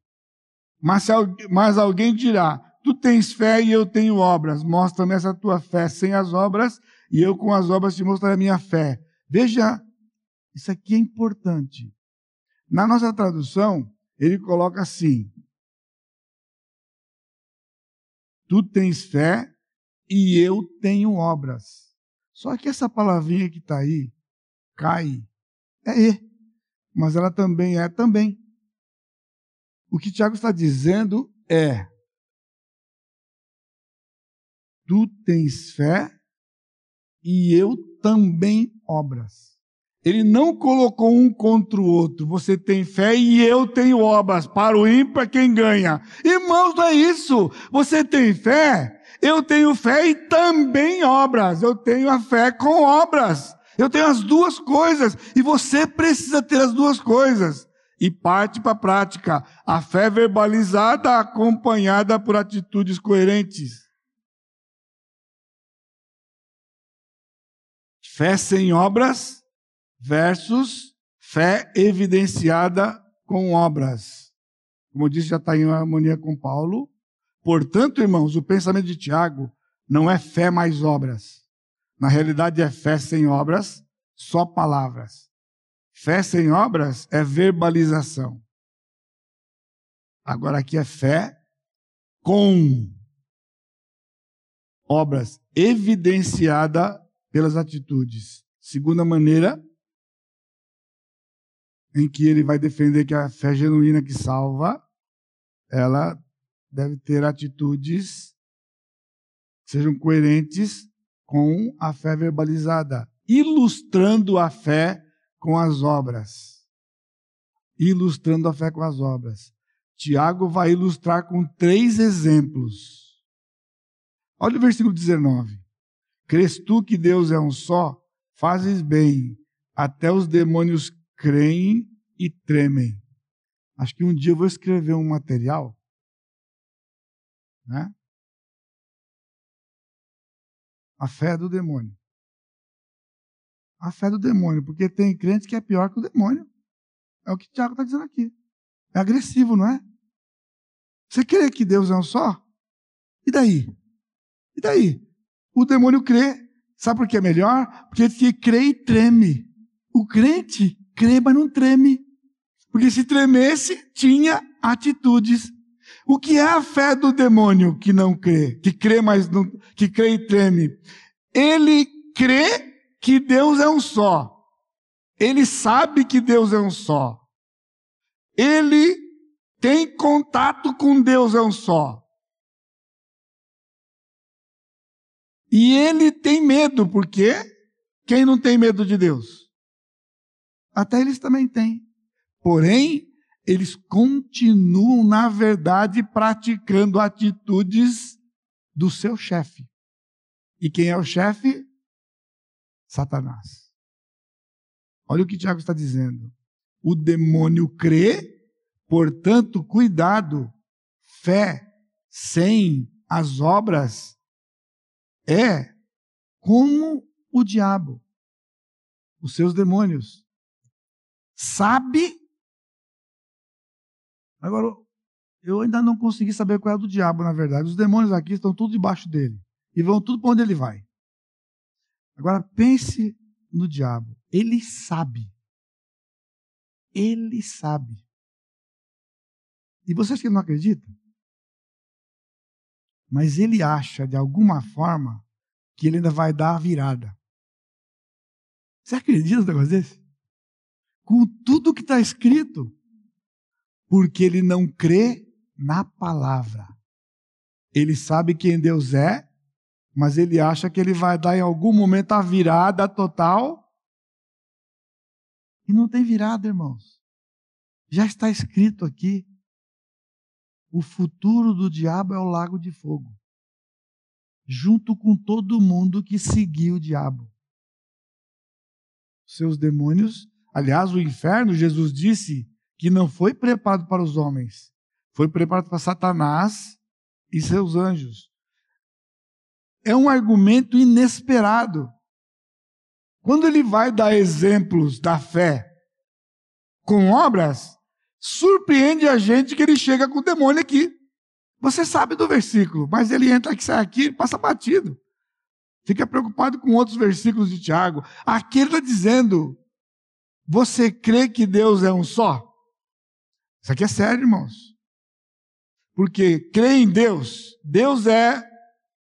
Mas, mas alguém dirá: Tu tens fé e eu tenho obras. Mostra-me essa tua fé sem as obras, e eu com as obras te mostrarei a minha fé. Veja, isso aqui é importante. Na nossa tradução, ele coloca assim: Tu tens fé e eu tenho obras. Só que essa palavrinha que está aí, cai, é e, mas ela também é também. O que Tiago está dizendo é: Tu tens fé e eu também obras. Ele não colocou um contra o outro. Você tem fé e eu tenho obras. Para o ímpar, quem ganha? Irmãos, não é isso. Você tem fé, eu tenho fé e também obras. Eu tenho a fé com obras. Eu tenho as duas coisas e você precisa ter as duas coisas. E parte para a prática. A fé verbalizada acompanhada por atitudes coerentes. Fé sem obras versus fé evidenciada com obras. Como eu disse, já está em harmonia com Paulo. Portanto, irmãos, o pensamento de Tiago não é fé mais obras. Na realidade, é fé sem obras, só palavras. Fé sem obras é verbalização. Agora aqui é fé com obras evidenciada pelas atitudes. Segunda maneira em que ele vai defender que a fé genuína que salva, ela deve ter atitudes que sejam coerentes com a fé verbalizada, ilustrando a fé com as obras. Ilustrando a fé com as obras. Tiago vai ilustrar com três exemplos. Olha o versículo 19. Crês tu que Deus é um só? Fazes bem. Até os demônios creem e tremem. Acho que um dia eu vou escrever um material, né? A fé do demônio. A fé do demônio, porque tem crente que é pior que o demônio. É o que o Tiago está dizendo aqui. É agressivo, não é? Você crê que Deus é um só? E daí? E daí? O demônio crê. Sabe por que é melhor? Porque ele crê e treme. O crente crê, mas não treme. Porque se tremesse, tinha atitudes. O que é a fé do demônio que não crê? Que crê, mas não, que crê e treme? Ele crê que Deus é um só. Ele sabe que Deus é um só. Ele tem contato com Deus é um só. E ele tem medo, porque quem não tem medo de Deus? Até eles também têm. Porém, eles continuam, na verdade, praticando atitudes do seu chefe. E quem é o chefe? Satanás. Olha o que Tiago está dizendo. O demônio crê, portanto, cuidado. Fé sem as obras é como o diabo, os seus demônios. Sabe. Agora, eu ainda não consegui saber qual é do diabo, na verdade. Os demônios aqui estão tudo debaixo dele. E vão tudo para onde ele vai. Agora, pense no diabo. Ele sabe. Ele sabe. E você acha que não acredita? Mas ele acha, de alguma forma, que ele ainda vai dar a virada. Você acredita num negócio desse? Com tudo que está escrito. Porque ele não crê na palavra. Ele sabe quem Deus é, mas ele acha que ele vai dar em algum momento a virada total. E não tem virada, irmãos. Já está escrito aqui. O futuro do diabo é o lago de fogo. Junto com todo mundo que seguiu o diabo. Seus demônios, aliás, o inferno, Jesus disse que não foi preparado para os homens, foi preparado para Satanás e seus anjos. É um argumento inesperado. Quando ele vai dar exemplos da fé com obras, surpreende a gente que ele chega com o demônio aqui. Você sabe do versículo, mas ele entra aqui, sai aqui, passa batido. Fica preocupado com outros versículos de Tiago. Aqui ele está dizendo: Você crê que Deus é um só? Isso aqui é sério, irmãos. Porque crê em Deus. Deus é,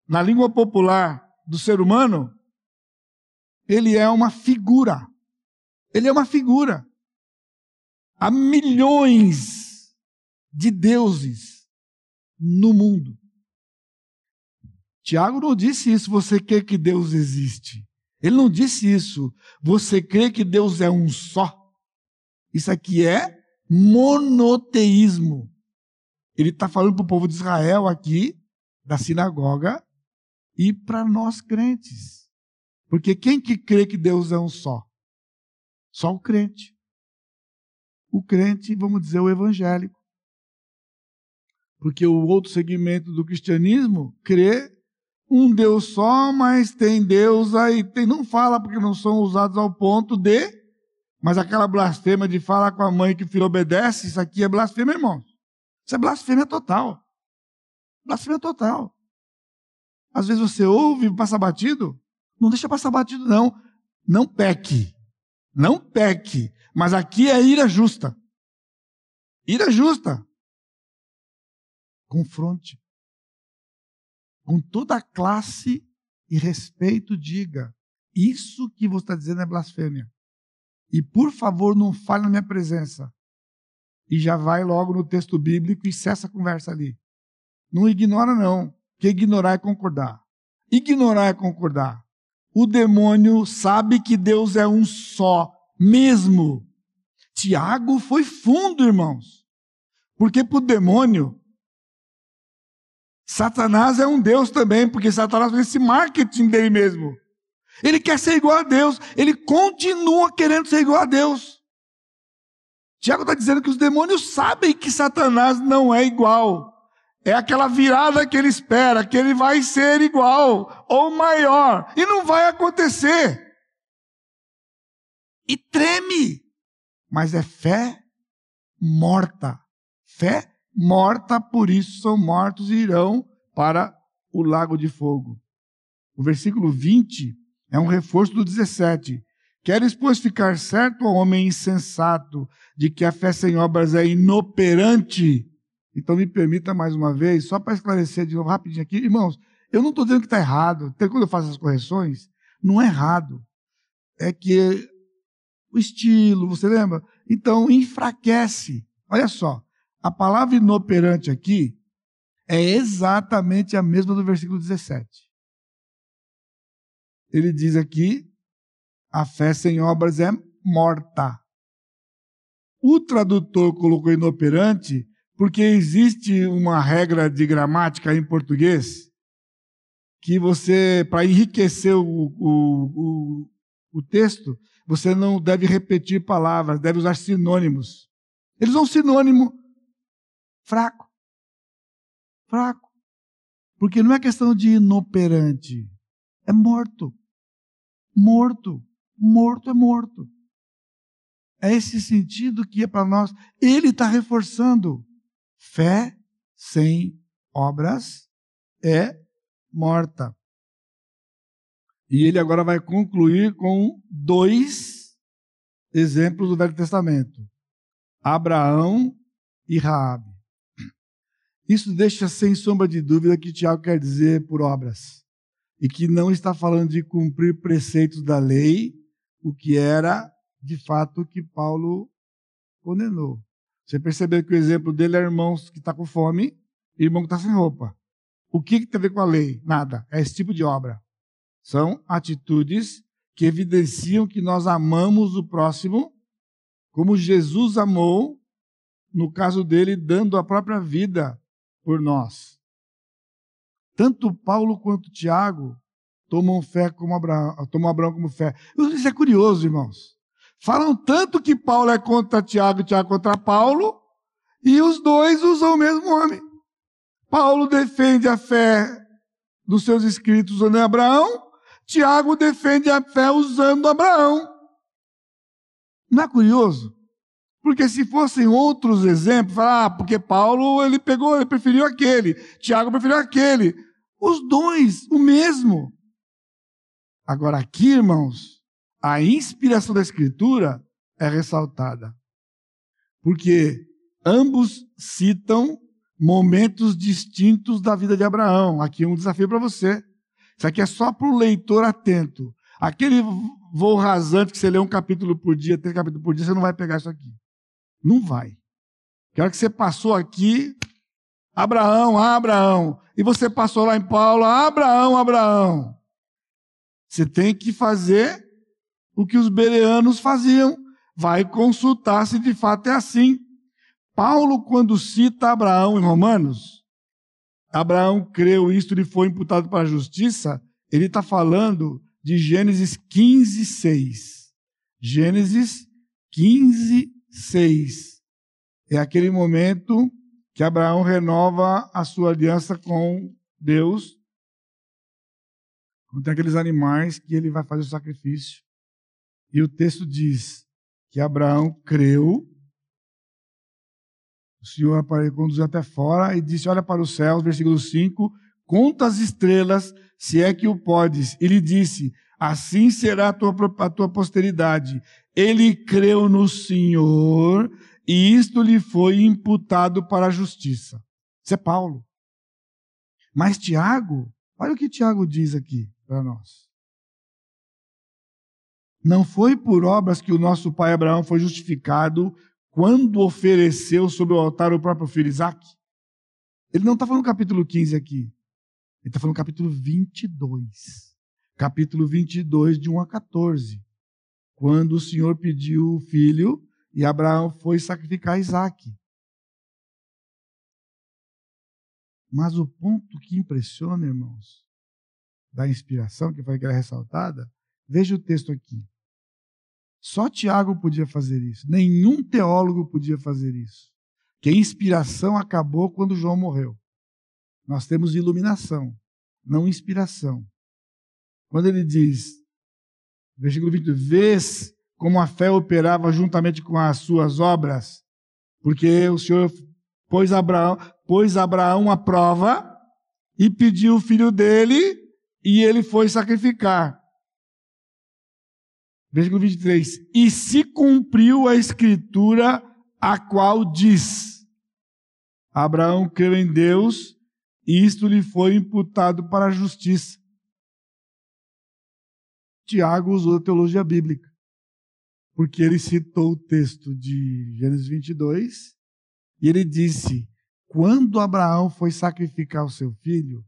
na língua popular do ser humano, ele é uma figura. Ele é uma figura. Há milhões de deuses no mundo. Tiago não disse isso, você crê que Deus existe. Ele não disse isso, você crê que Deus é um só. Isso aqui é monoteísmo. Ele está falando para o povo de Israel aqui, da sinagoga, e para nós crentes. Porque quem que crê que Deus é um só? Só o crente. O crente, vamos dizer, o evangélico. Porque o outro segmento do cristianismo crê um Deus só, mas tem Deus aí, tem, não fala porque não são usados ao ponto de, mas aquela blasfêmia de falar com a mãe que o filho obedece, isso aqui é blasfêmia, irmãos. Isso é blasfêmia total. Blasfêmia total. Às vezes você ouve e passa batido. Não deixa passar batido, não. Não peque. Não peque. Mas aqui é ira justa. Ira justa. Confronte. Com toda a classe e respeito, diga: Isso que você está dizendo é blasfêmia. E por favor, não fale na minha presença. E já vai logo no texto bíblico e cessa a conversa ali. Não ignora, não. Que ignorar é concordar. Ignorar é concordar. O demônio sabe que Deus é um só, mesmo. Tiago foi fundo, irmãos. Porque para o demônio, Satanás é um Deus também, porque Satanás faz esse marketing dele mesmo. Ele quer ser igual a Deus, ele continua querendo ser igual a Deus. Tiago está dizendo que os demônios sabem que Satanás não é igual. É aquela virada que ele espera, que ele vai ser igual ou maior, e não vai acontecer. E treme, mas é fé morta. Fé morta, por isso são mortos e irão para o lago de fogo. O versículo 20 é um reforço do 17. Queres, pois, ficar certo, homem insensato, de que a fé sem obras é inoperante? Então me permita mais uma vez, só para esclarecer de novo rapidinho aqui, irmãos, eu não estou dizendo que está errado. Até quando eu faço as correções, não é errado. É que o estilo, você lembra? Então enfraquece. Olha só, a palavra inoperante aqui é exatamente a mesma do versículo 17. Ele diz aqui: a fé sem obras é morta. O tradutor colocou inoperante porque existe uma regra de gramática em português que você, para enriquecer o, o, o, o texto, você não deve repetir palavras, deve usar sinônimos. Eles usam sinônimo fraco. Fraco. Porque não é questão de inoperante. É morto. Morto. Morto é morto. É esse sentido que é para nós. Ele está reforçando. Fé sem obras é morta. E ele agora vai concluir com dois exemplos do Velho Testamento: Abraão e Raabe. Isso deixa sem sombra de dúvida que Tiago quer dizer por obras. E que não está falando de cumprir preceitos da lei, o que era, de fato, o que Paulo condenou. Você percebeu que o exemplo dele é irmão que está com fome e irmão que está sem roupa. O que, que tem a ver com a lei? Nada. É esse tipo de obra. São atitudes que evidenciam que nós amamos o próximo como Jesus amou, no caso dele, dando a própria vida por nós. Tanto Paulo quanto Tiago tomam fé como Abraão, tomam Abraão como fé. Isso é curioso, irmãos. Falam tanto que Paulo é contra Tiago e Tiago contra Paulo, e os dois usam o mesmo homem. Paulo defende a fé dos seus escritos usando Abraão, Tiago defende a fé usando Abraão. Não é curioso? Porque se fossem outros exemplos, falar, ah, porque Paulo ele pegou, ele preferiu aquele, Tiago preferiu aquele. Os dois, o mesmo. Agora aqui, irmãos, a inspiração da Escritura é ressaltada. Porque ambos citam momentos distintos da vida de Abraão. Aqui é um desafio para você. Isso aqui é só para o leitor atento. Aquele voo rasante que você lê um capítulo por dia, três capítulos por dia, você não vai pegar isso aqui. Não vai. Que hora que você passou aqui, Abraão, Abraão, e você passou lá em Paulo, Abraão, Abraão. Você tem que fazer o que os bereanos faziam. Vai consultar se de fato é assim. Paulo, quando cita Abraão em Romanos, Abraão creu isto e foi imputado para a justiça, ele está falando de Gênesis 15, 6. Gênesis 15, 6. É aquele momento que Abraão renova a sua aliança com Deus. Tem aqueles animais que ele vai fazer o sacrifício. E o texto diz que Abraão creu. O Senhor conduziu até fora e disse: Olha para os céus, versículo 5 conta as estrelas, se é que o podes. Ele disse: Assim será a tua, a tua posteridade. Ele creu no Senhor e isto lhe foi imputado para a justiça. Isso é Paulo. Mas Tiago, olha o que Tiago diz aqui para nós. Não foi por obras que o nosso pai Abraão foi justificado quando ofereceu sobre o altar o próprio filho Isaac? Ele não está falando capítulo 15 aqui. Ele está falando capítulo 22. Capítulo 22, de 1 a 14. Quando o Senhor pediu o filho e Abraão foi sacrificar Isaac. Mas o ponto que impressiona, irmãos, da inspiração, que foi era ressaltada, veja o texto aqui. Só Tiago podia fazer isso. Nenhum teólogo podia fazer isso. Que a inspiração acabou quando João morreu. Nós temos iluminação, não inspiração. Quando ele diz, versículo 20, vês como a fé operava juntamente com as suas obras, porque o Senhor pôs Abraão, pôs Abraão à prova e pediu o filho dele e ele foi sacrificar. Versículo 23. E se cumpriu a escritura a qual diz: Abraão creu em Deus e isto lhe foi imputado para a justiça. Tiago usou a teologia bíblica, porque ele citou o texto de Gênesis 22 e ele disse: quando Abraão foi sacrificar o seu filho,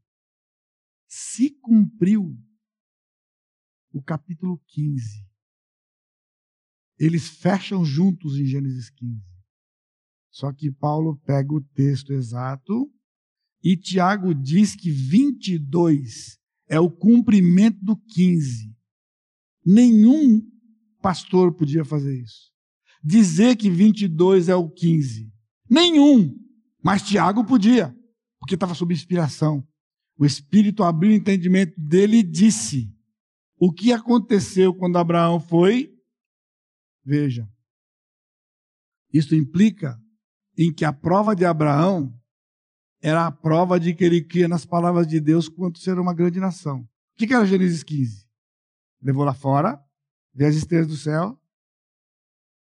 se cumpriu o capítulo 15. Eles fecham juntos em Gênesis 15. Só que Paulo pega o texto exato e Tiago diz que 22 é o cumprimento do 15. Nenhum pastor podia fazer isso. Dizer que 22 é o 15. Nenhum. Mas Tiago podia, porque estava sob inspiração. O Espírito abriu o entendimento dele e disse: O que aconteceu quando Abraão foi? Veja. Isso implica em que a prova de Abraão era a prova de que ele cria nas palavras de Deus quanto ser uma grande nação. O que era Gênesis 15? Levou lá fora, vê as estrelas do céu,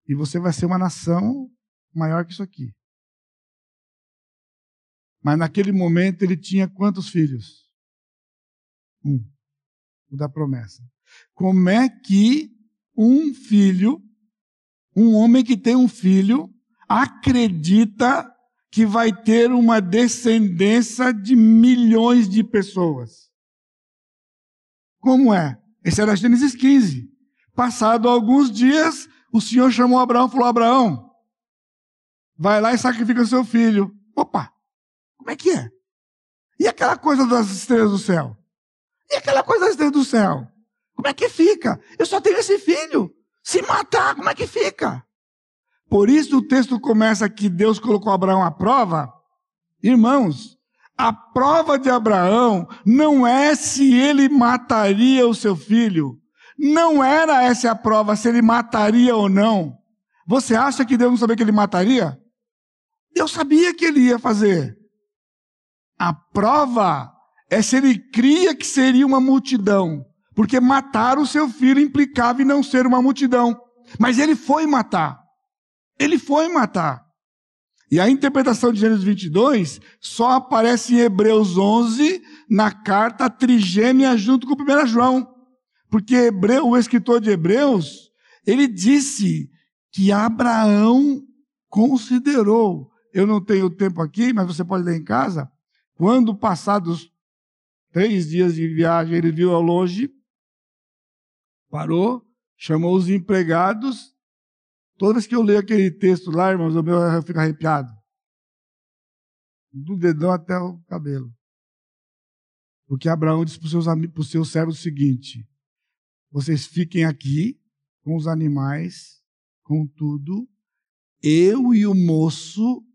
e você vai ser uma nação maior que isso aqui. Mas naquele momento ele tinha quantos filhos? Um. O da promessa. Como é que um filho, um homem que tem um filho, acredita que vai ter uma descendência de milhões de pessoas. Como é? Esse era Gênesis 15. Passado alguns dias, o Senhor chamou Abraão e falou: Abraão, vai lá e sacrifica seu filho. Opa, como é que é? E aquela coisa das estrelas do céu? E aquela coisa das estrelas do céu? Como é que fica? Eu só tenho esse filho. Se matar, como é que fica? Por isso o texto começa que Deus colocou Abraão à prova. Irmãos, a prova de Abraão não é se ele mataria o seu filho. Não era essa a prova, se ele mataria ou não. Você acha que Deus não sabia que ele mataria? Deus sabia que ele ia fazer. A prova é se ele cria que seria uma multidão. Porque matar o seu filho implicava em não ser uma multidão. Mas ele foi matar. Ele foi matar. E a interpretação de Gênesis 22 só aparece em Hebreus 11, na carta trigêmea junto com 1 João. Porque Hebreu, o escritor de Hebreus, ele disse que Abraão considerou, eu não tenho tempo aqui, mas você pode ler em casa, quando passados três dias de viagem, ele viu ao longe, parou, chamou os empregados Toda vez que eu leio aquele texto lá, irmãos, eu, eu fico arrepiado. Do dedão até o cabelo. Porque Abraão disse para os seus, seus servos o seguinte: vocês fiquem aqui com os animais, com tudo. Eu e o moço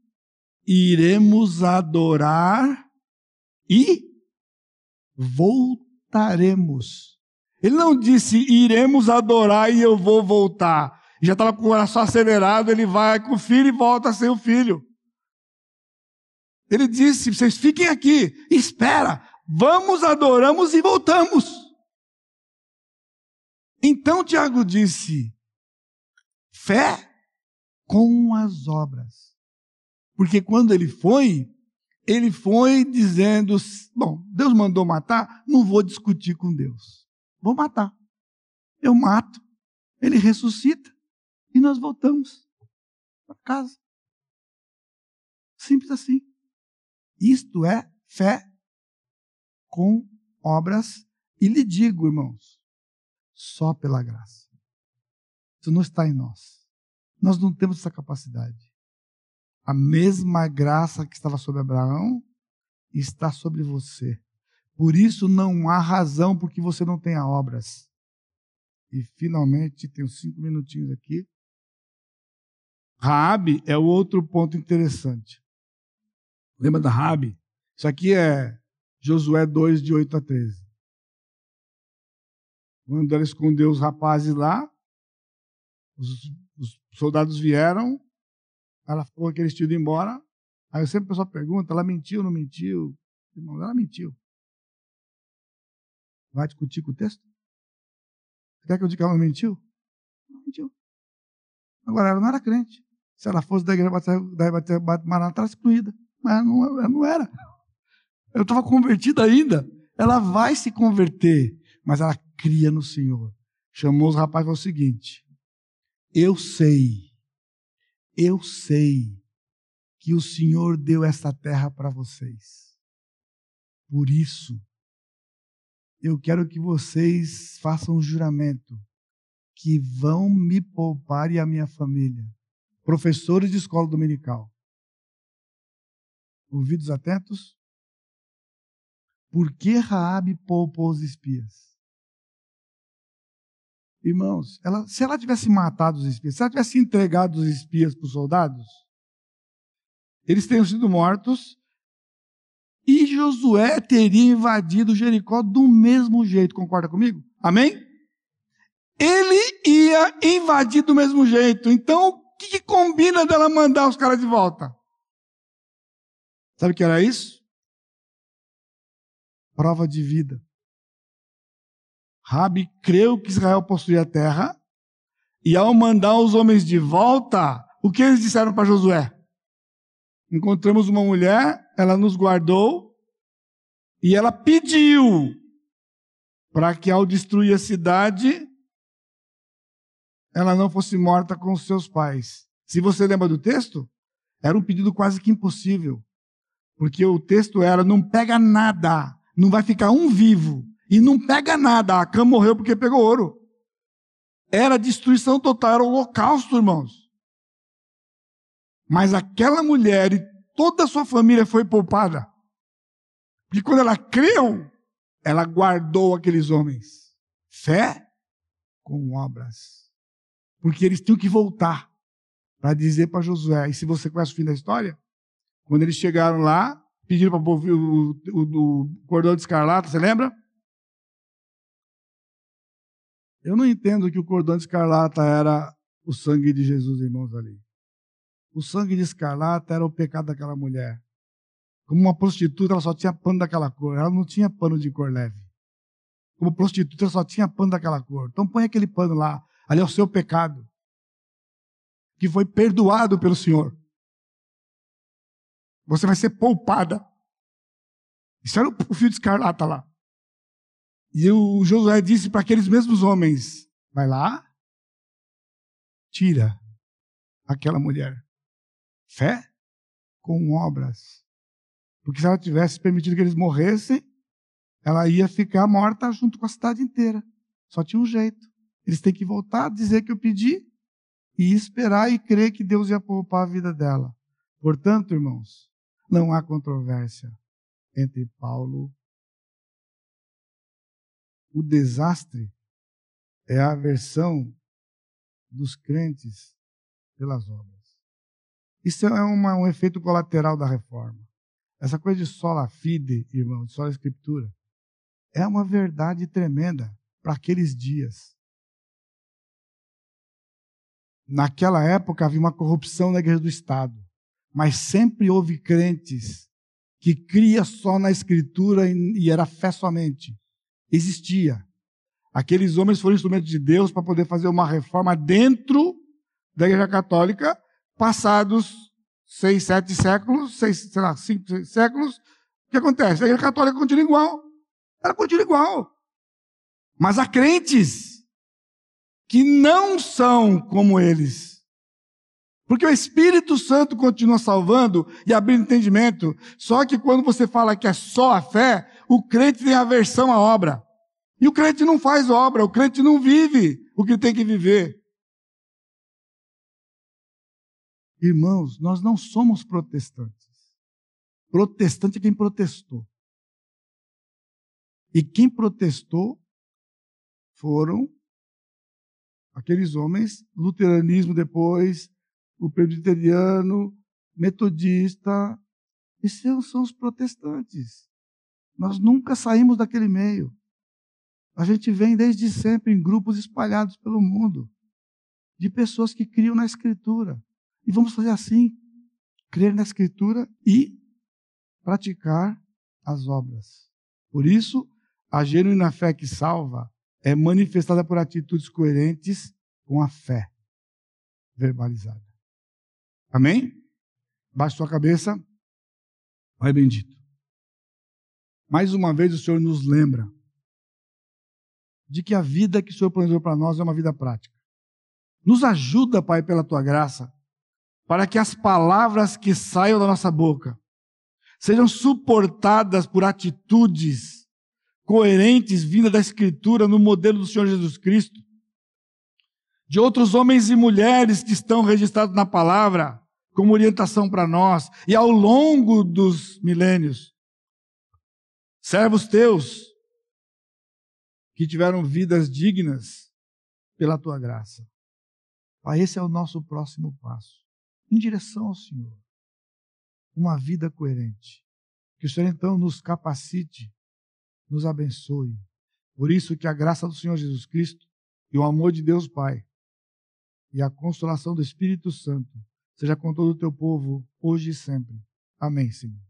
iremos adorar e voltaremos. Ele não disse iremos adorar e eu vou voltar. Já estava com o coração acelerado, ele vai com o filho e volta sem o filho. Ele disse: vocês fiquem aqui, espera, vamos, adoramos e voltamos. Então Tiago disse: fé com as obras. Porque quando ele foi, ele foi dizendo: bom, Deus mandou matar, não vou discutir com Deus. Vou matar. Eu mato, ele ressuscita e nós voltamos para casa. Simples assim. Isto é fé com obras. E lhe digo, irmãos, só pela graça. Isso não está em nós. Nós não temos essa capacidade. A mesma graça que estava sobre Abraão está sobre você. Por isso não há razão porque você não tenha obras. E finalmente, tenho cinco minutinhos aqui. Raabe é o outro ponto interessante. Lembra da Raabe? Isso aqui é Josué 2, de 8 a 13. Quando ela escondeu os rapazes lá, os, os soldados vieram, ela ficou aquele estilo embora. Aí sempre o pessoal pergunta: ela mentiu ou não mentiu? Ela mentiu. Vai discutir com o texto? Você quer que eu diga que ela mentiu? Não mentiu. Agora, ela não era crente. Se ela fosse da igreja da Maranata, ela excluída. Mas não, ela não era. Eu estava convertida ainda. Ela vai se converter, mas ela cria no Senhor. Chamou os rapazes e falou o seguinte: Eu sei, eu sei que o Senhor deu essa terra para vocês. Por isso, eu quero que vocês façam um juramento que vão me poupar e a minha família professores de escola dominical. Ouvidos atentos? Por que Raabe poupou os espias? Irmãos, ela, se ela tivesse matado os espias, se ela tivesse entregado os espias para os soldados, eles teriam sido mortos e Josué teria invadido Jericó do mesmo jeito. Concorda comigo? Amém? Ele ia invadir do mesmo jeito. Então, que, que combina dela mandar os caras de volta? Sabe o que era isso? Prova de vida. Rabi creu que Israel possuía a terra, e ao mandar os homens de volta, o que eles disseram para Josué? Encontramos uma mulher, ela nos guardou, e ela pediu para que ao destruir a cidade, ela não fosse morta com seus pais. Se você lembra do texto, era um pedido quase que impossível. Porque o texto era: não pega nada, não vai ficar um vivo. E não pega nada. A cama morreu porque pegou ouro. Era destruição total, era o holocausto, irmãos. Mas aquela mulher e toda a sua família foi poupada. Porque quando ela creu, ela guardou aqueles homens. Fé com obras porque eles tinham que voltar para dizer para Josué. E se você conhece o fim da história, quando eles chegaram lá, pediram para o, o, o, o cordão de escarlata, você lembra? Eu não entendo que o cordão de escarlata era o sangue de Jesus, irmãos, ali. O sangue de escarlata era o pecado daquela mulher. Como uma prostituta, ela só tinha pano daquela cor. Ela não tinha pano de cor leve. Como prostituta, ela só tinha pano daquela cor. Então põe aquele pano lá. Ali é o seu pecado, que foi perdoado pelo Senhor. Você vai ser poupada. Isso era o fio de escarlata lá. E o Josué disse para aqueles mesmos homens: vai lá, tira aquela mulher. Fé com obras. Porque se ela tivesse permitido que eles morressem, ela ia ficar morta junto com a cidade inteira. Só tinha um jeito. Eles têm que voltar, dizer que eu pedi e esperar e crer que Deus ia poupar a vida dela. Portanto, irmãos, não há controvérsia entre Paulo. O desastre é a aversão dos crentes pelas obras. Isso é uma, um efeito colateral da reforma. Essa coisa de sola fide, irmão, de sola escritura, é uma verdade tremenda para aqueles dias. Naquela época havia uma corrupção na igreja do Estado, mas sempre houve crentes que cria só na escritura e era fé somente. Existia. Aqueles homens foram instrumentos de Deus para poder fazer uma reforma dentro da igreja católica, passados seis, sete séculos, seis, sei lá, cinco seis séculos, o que acontece? A igreja católica continua igual. Ela continua igual. Mas há crentes que não são como eles. Porque o Espírito Santo continua salvando e abrindo entendimento. Só que quando você fala que é só a fé, o crente tem aversão à obra. E o crente não faz obra, o crente não vive o que tem que viver. Irmãos, nós não somos protestantes. Protestante é quem protestou. E quem protestou foram aqueles homens, luteranismo depois, o presbiteriano, metodista, esses são os protestantes. Nós nunca saímos daquele meio. A gente vem desde sempre em grupos espalhados pelo mundo, de pessoas que criam na Escritura. E vamos fazer assim: crer na Escritura e praticar as obras. Por isso, a genuína fé que salva é manifestada por atitudes coerentes com a fé verbalizada. Amém? Baixe sua cabeça. Pai bendito. Mais uma vez o Senhor nos lembra de que a vida que o Senhor planejou para nós é uma vida prática. Nos ajuda, Pai, pela tua graça, para que as palavras que saiam da nossa boca sejam suportadas por atitudes coerentes vindas da Escritura no modelo do Senhor Jesus Cristo, de outros homens e mulheres que estão registrados na palavra como orientação para nós e ao longo dos milênios. Servos teus que tiveram vidas dignas pela tua graça. Pai, esse é o nosso próximo passo, em direção ao Senhor. Uma vida coerente. Que o Senhor então nos capacite nos abençoe. Por isso que a graça do Senhor Jesus Cristo e o amor de Deus Pai e a consolação do Espírito Santo seja com todo o teu povo hoje e sempre. Amém, Senhor.